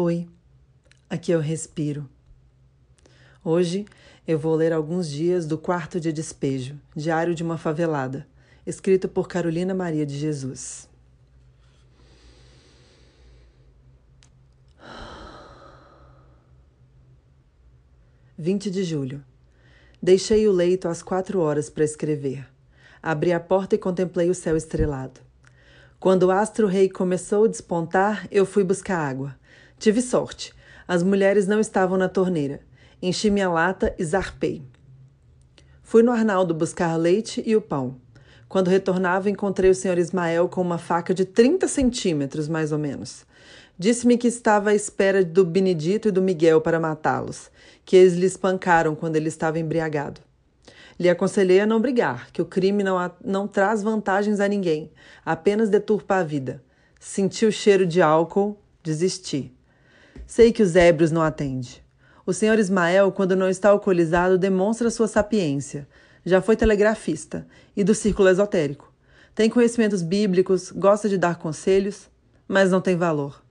Oi, aqui eu respiro. Hoje eu vou ler alguns dias do Quarto de Despejo, Diário de uma Favelada, escrito por Carolina Maria de Jesus. Vinte de julho. Deixei o leito às quatro horas para escrever. Abri a porta e contemplei o céu estrelado. Quando o astro-rei começou a despontar, eu fui buscar água. Tive sorte. As mulheres não estavam na torneira. Enchi minha lata e zarpei. Fui no Arnaldo buscar leite e o pão. Quando retornava, encontrei o senhor Ismael com uma faca de 30 centímetros, mais ou menos. Disse-me que estava à espera do Benedito e do Miguel para matá-los, que eles lhe espancaram quando ele estava embriagado. Lhe aconselhei a não brigar, que o crime não, não traz vantagens a ninguém, apenas deturpa a vida. Senti o cheiro de álcool, desisti. Sei que os ébrios não atende. O senhor Ismael, quando não está alcoolizado, demonstra sua sapiência. Já foi telegrafista e do círculo esotérico. Tem conhecimentos bíblicos, gosta de dar conselhos, mas não tem valor.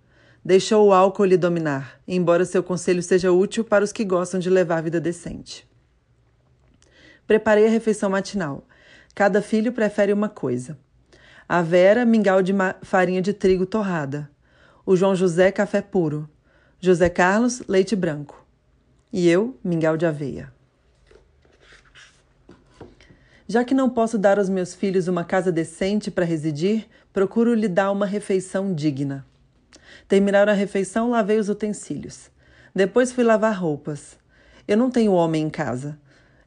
Deixou o álcool lhe dominar, embora seu conselho seja útil para os que gostam de levar vida decente. Preparei a refeição matinal. Cada filho prefere uma coisa. A Vera, mingau de farinha de trigo torrada. O João José, café puro. José Carlos, leite branco. E eu, mingau de aveia. Já que não posso dar aos meus filhos uma casa decente para residir, procuro lhe dar uma refeição digna. Terminaram a refeição, lavei os utensílios. Depois fui lavar roupas. Eu não tenho homem em casa.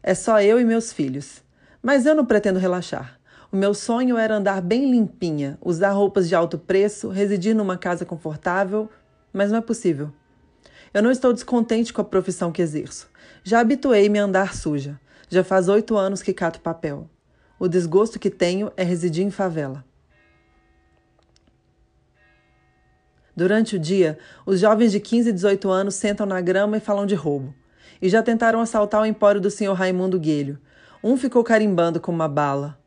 É só eu e meus filhos. Mas eu não pretendo relaxar. O meu sonho era andar bem limpinha, usar roupas de alto preço, residir numa casa confortável, mas não é possível. Eu não estou descontente com a profissão que exerço. Já habituei-me a andar suja. Já faz oito anos que cato papel. O desgosto que tenho é residir em favela. Durante o dia, os jovens de 15 e 18 anos sentam na grama e falam de roubo. E já tentaram assaltar o empório do senhor Raimundo Guelho. Um ficou carimbando com uma bala.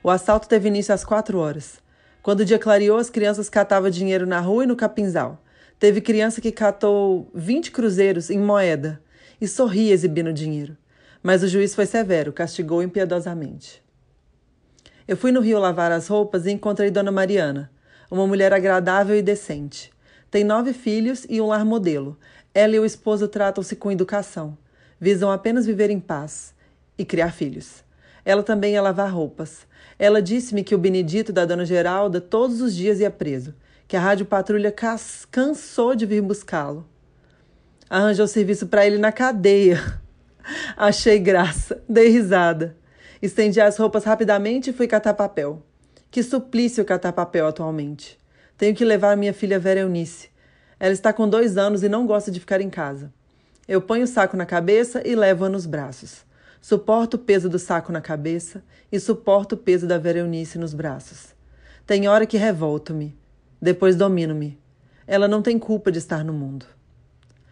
O assalto teve início às quatro horas. Quando o dia clareou, as crianças catavam dinheiro na rua e no capinzal. Teve criança que catou 20 cruzeiros em moeda e sorria exibindo dinheiro. Mas o juiz foi severo, castigou impiedosamente. Eu fui no rio lavar as roupas e encontrei Dona Mariana, uma mulher agradável e decente. Tem nove filhos e um lar modelo. Ela e o esposo tratam-se com educação. Visam apenas viver em paz e criar filhos. Ela também ia lavar roupas. Ela disse-me que o Benedito da Dona Geralda todos os dias ia preso que a Rádio Patrulha cansou de vir buscá-lo. Arranjou serviço para ele na cadeia. Achei graça, dei risada. Estendi as roupas rapidamente e fui catar papel. Que suplício catar papel atualmente. Tenho que levar minha filha Vera Eunice. Ela está com dois anos e não gosta de ficar em casa. Eu ponho o saco na cabeça e levo-a nos braços. Suporto o peso do saco na cabeça e suporto o peso da Vera Eunice nos braços. Tem hora que revolto-me. Depois domino-me. Ela não tem culpa de estar no mundo.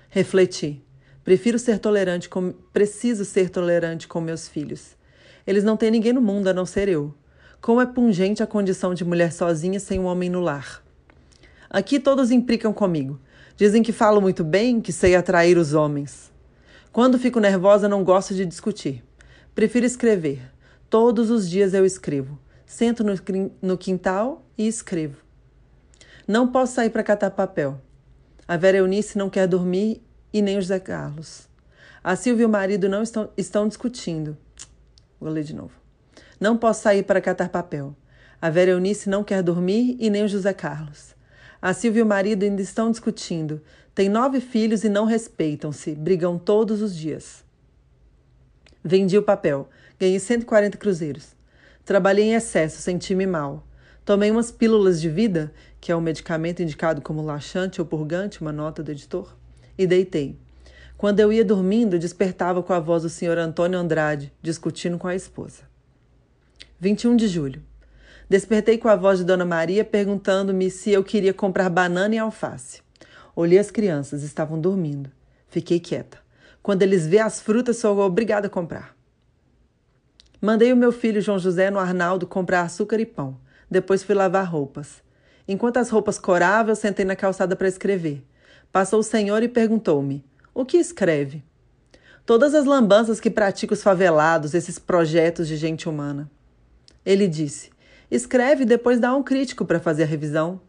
Refleti. Prefiro ser tolerante com... Preciso ser tolerante com meus filhos. Eles não têm ninguém no mundo a não ser eu. Como é pungente a condição de mulher sozinha sem um homem no lar. Aqui todos implicam comigo. Dizem que falo muito bem, que sei atrair os homens. Quando fico nervosa, não gosto de discutir. Prefiro escrever. Todos os dias eu escrevo. Sento no quintal e escrevo. Não posso sair para catar papel. A Vera Eunice não quer dormir e nem o José Carlos. A Silvia e o marido não estão, estão discutindo. Vou ler de novo. Não posso sair para catar papel. A Vera Eunice não quer dormir e nem o José Carlos. A Silvia e o marido ainda estão discutindo. Têm nove filhos e não respeitam-se. Brigam todos os dias. Vendi o papel. Ganhei 140 cruzeiros. Trabalhei em excesso, senti-me mal. Tomei umas pílulas de vida, que é um medicamento indicado como laxante ou purgante, uma nota do editor, e deitei. Quando eu ia dormindo, despertava com a voz do senhor Antônio Andrade, discutindo com a esposa. 21 de julho. Despertei com a voz de Dona Maria perguntando-me se eu queria comprar banana e alface. Olhei as crianças, estavam dormindo. Fiquei quieta. Quando eles vê as frutas, sou obrigada a comprar. Mandei o meu filho João José no Arnaldo comprar açúcar e pão. Depois fui lavar roupas. Enquanto as roupas coravam, eu sentei na calçada para escrever. Passou o senhor e perguntou-me: O que escreve? Todas as lambanças que pratica os favelados, esses projetos de gente humana. Ele disse: Escreve e depois dá um crítico para fazer a revisão.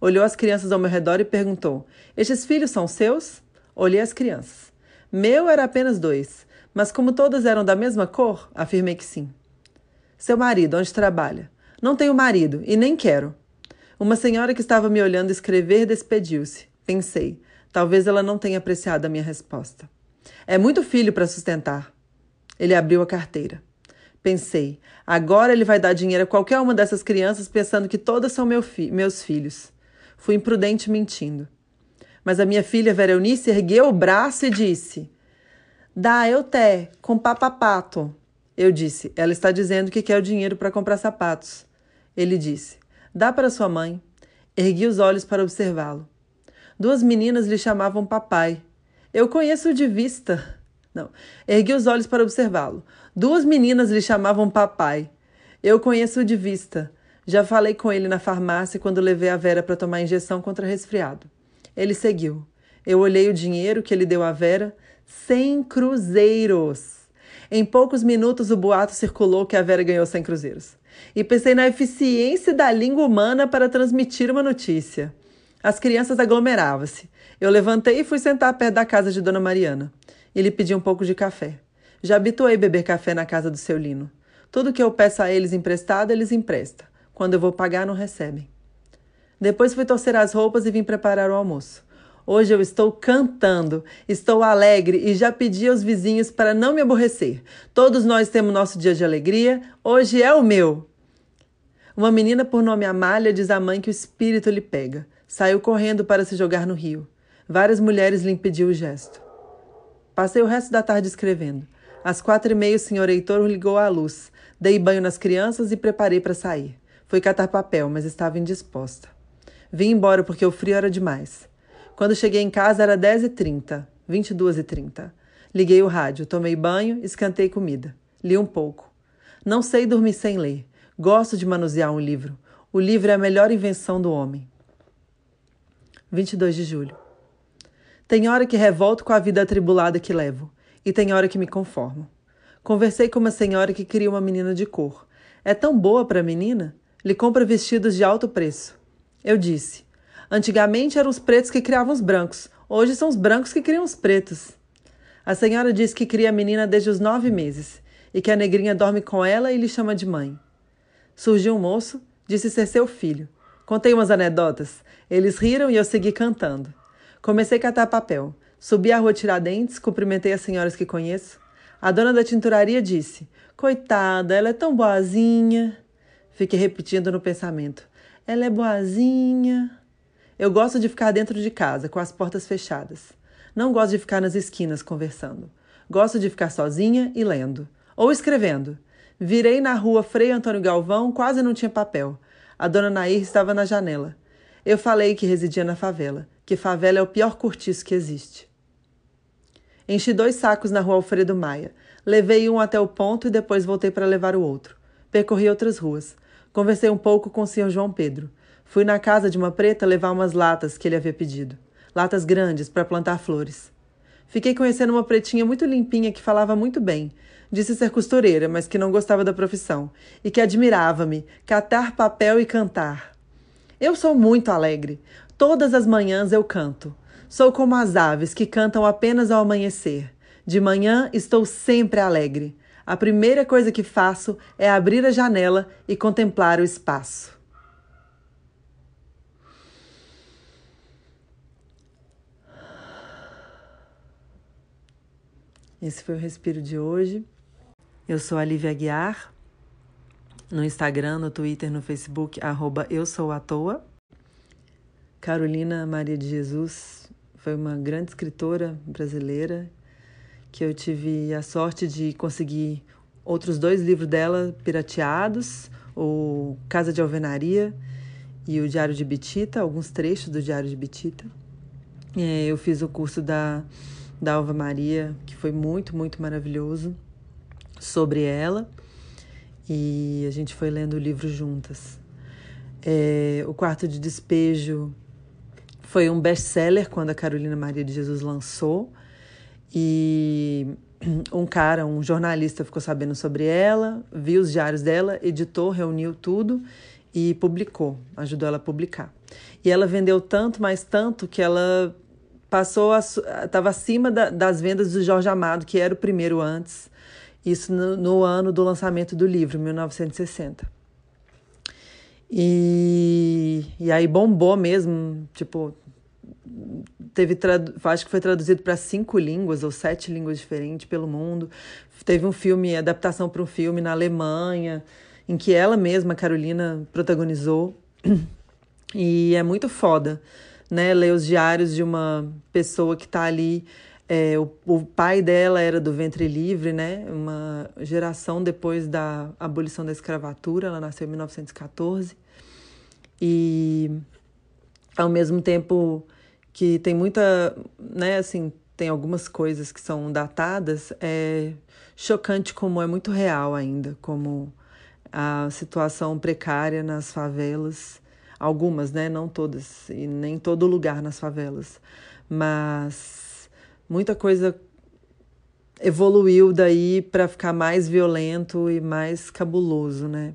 Olhou as crianças ao meu redor e perguntou: Estes filhos são seus? Olhei as crianças. Meu era apenas dois, mas como todas eram da mesma cor, afirmei que sim. Seu marido, onde trabalha? Não tenho marido e nem quero. Uma senhora que estava me olhando escrever despediu-se. Pensei, talvez ela não tenha apreciado a minha resposta. É muito filho para sustentar. Ele abriu a carteira. Pensei, agora ele vai dar dinheiro a qualquer uma dessas crianças pensando que todas são meu fi meus filhos. Fui imprudente mentindo. Mas a minha filha Veronice ergueu o braço e disse: Dá eu té, com papapato. Eu disse: Ela está dizendo que quer o dinheiro para comprar sapatos. Ele disse: Dá para sua mãe. Ergui os olhos para observá-lo. Duas meninas lhe chamavam papai. Eu conheço-o de vista. Não. Ergui os olhos para observá-lo. Duas meninas lhe chamavam papai. Eu conheço-o de vista. Já falei com ele na farmácia quando levei a Vera para tomar injeção contra resfriado. Ele seguiu. Eu olhei o dinheiro que ele deu à Vera. Cem cruzeiros. Em poucos minutos o boato circulou que a Vera ganhou 100 cruzeiros. E pensei na eficiência da língua humana para transmitir uma notícia. As crianças aglomeravam-se. Eu levantei e fui sentar perto da casa de Dona Mariana. Ele pediu um pouco de café. Já habituei beber café na casa do seu Lino. Tudo que eu peço a eles emprestado, eles emprestam. Quando eu vou pagar, não recebem. Depois fui torcer as roupas e vim preparar o almoço. Hoje eu estou cantando, estou alegre e já pedi aos vizinhos para não me aborrecer. Todos nós temos nosso dia de alegria, hoje é o meu. Uma menina por nome Amália diz à mãe que o espírito lhe pega. Saiu correndo para se jogar no rio. Várias mulheres lhe impediu o gesto. Passei o resto da tarde escrevendo. Às quatro e meia o senhor Heitor ligou a luz. Dei banho nas crianças e preparei para sair. Fui catar papel, mas estava indisposta. Vim embora porque o frio era demais. Quando cheguei em casa era 10h30, 22h30. Liguei o rádio, tomei banho, escantei comida. Li um pouco. Não sei dormir sem ler. Gosto de manusear um livro. O livro é a melhor invenção do homem. 22 de julho. Tem hora que revolto com a vida atribulada que levo, e tem hora que me conformo. Conversei com uma senhora que queria uma menina de cor. É tão boa para a menina? Lhe compra vestidos de alto preço. Eu disse: Antigamente eram os pretos que criavam os brancos, hoje são os brancos que criam os pretos. A senhora diz que cria a menina desde os nove meses e que a negrinha dorme com ela e lhe chama de mãe. Surgiu um moço, disse ser seu filho. Contei umas anedotas. Eles riram e eu segui cantando. Comecei a catar papel. Subi a rua Tiradentes, cumprimentei as senhoras que conheço. A dona da tinturaria disse: Coitada, ela é tão boazinha. Fiquei repetindo no pensamento: Ela é boazinha. Eu gosto de ficar dentro de casa, com as portas fechadas. Não gosto de ficar nas esquinas conversando. Gosto de ficar sozinha e lendo. Ou escrevendo. Virei na rua Frei Antônio Galvão, quase não tinha papel. A dona Nair estava na janela. Eu falei que residia na favela, que favela é o pior cortiço que existe. Enchi dois sacos na rua Alfredo Maia. Levei um até o ponto e depois voltei para levar o outro. Percorri outras ruas. Conversei um pouco com o senhor João Pedro. Fui na casa de uma preta levar umas latas que ele havia pedido. Latas grandes para plantar flores. Fiquei conhecendo uma pretinha muito limpinha que falava muito bem. Disse ser costureira, mas que não gostava da profissão e que admirava-me catar papel e cantar. Eu sou muito alegre. Todas as manhãs eu canto. Sou como as aves que cantam apenas ao amanhecer. De manhã estou sempre alegre. A primeira coisa que faço é abrir a janela e contemplar o espaço. Esse foi o respiro de hoje. Eu sou a Lívia Aguiar. No Instagram, no Twitter, no Facebook, arroba eu sou à toa. Carolina Maria de Jesus foi uma grande escritora brasileira que eu tive a sorte de conseguir outros dois livros dela pirateados, o Casa de Alvenaria e o Diário de Bitita, alguns trechos do Diário de Bitita. É, eu fiz o curso da da Alva Maria, que foi muito, muito maravilhoso, sobre ela. E a gente foi lendo o livro juntas. É, o quarto de despejo Foi um best-seller quando a Carolina Maria de Jesus lançou. E um cara, um jornalista, ficou sabendo sobre ela, viu os diários dela, editou, reuniu tudo e publicou, ajudou ela a publicar. E ela vendeu tanto, mais tanto, que ela passou estava acima da, das vendas do Jorge Amado, que era o primeiro antes, isso no, no ano do lançamento do livro, 1960. E, e aí bombou mesmo, tipo, teve acho que foi traduzido para cinco línguas ou sete línguas diferentes pelo mundo. Teve um filme, adaptação para um filme na Alemanha, em que ela mesma, Carolina, protagonizou. E é muito foda, né? Ler os diários de uma pessoa que está ali. É, o, o pai dela era do ventre livre, né? Uma geração depois da abolição da escravatura. Ela nasceu em 1914. E ao mesmo tempo que tem muita, né, assim, tem algumas coisas que são datadas, é chocante como é muito real ainda, como a situação precária nas favelas, algumas, né, não todas, e nem todo lugar nas favelas, mas muita coisa evoluiu daí para ficar mais violento e mais cabuloso, né?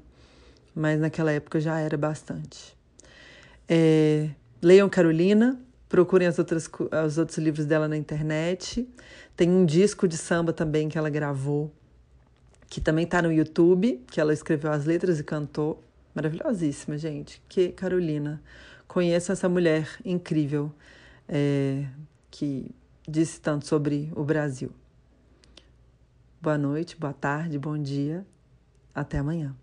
Mas naquela época já era bastante. É, leiam Carolina, Procurem as outras, os outros livros dela na internet. Tem um disco de samba também que ela gravou, que também está no YouTube, que ela escreveu as letras e cantou. Maravilhosíssima, gente. Que Carolina. Conheço essa mulher incrível é, que disse tanto sobre o Brasil. Boa noite, boa tarde, bom dia. Até amanhã.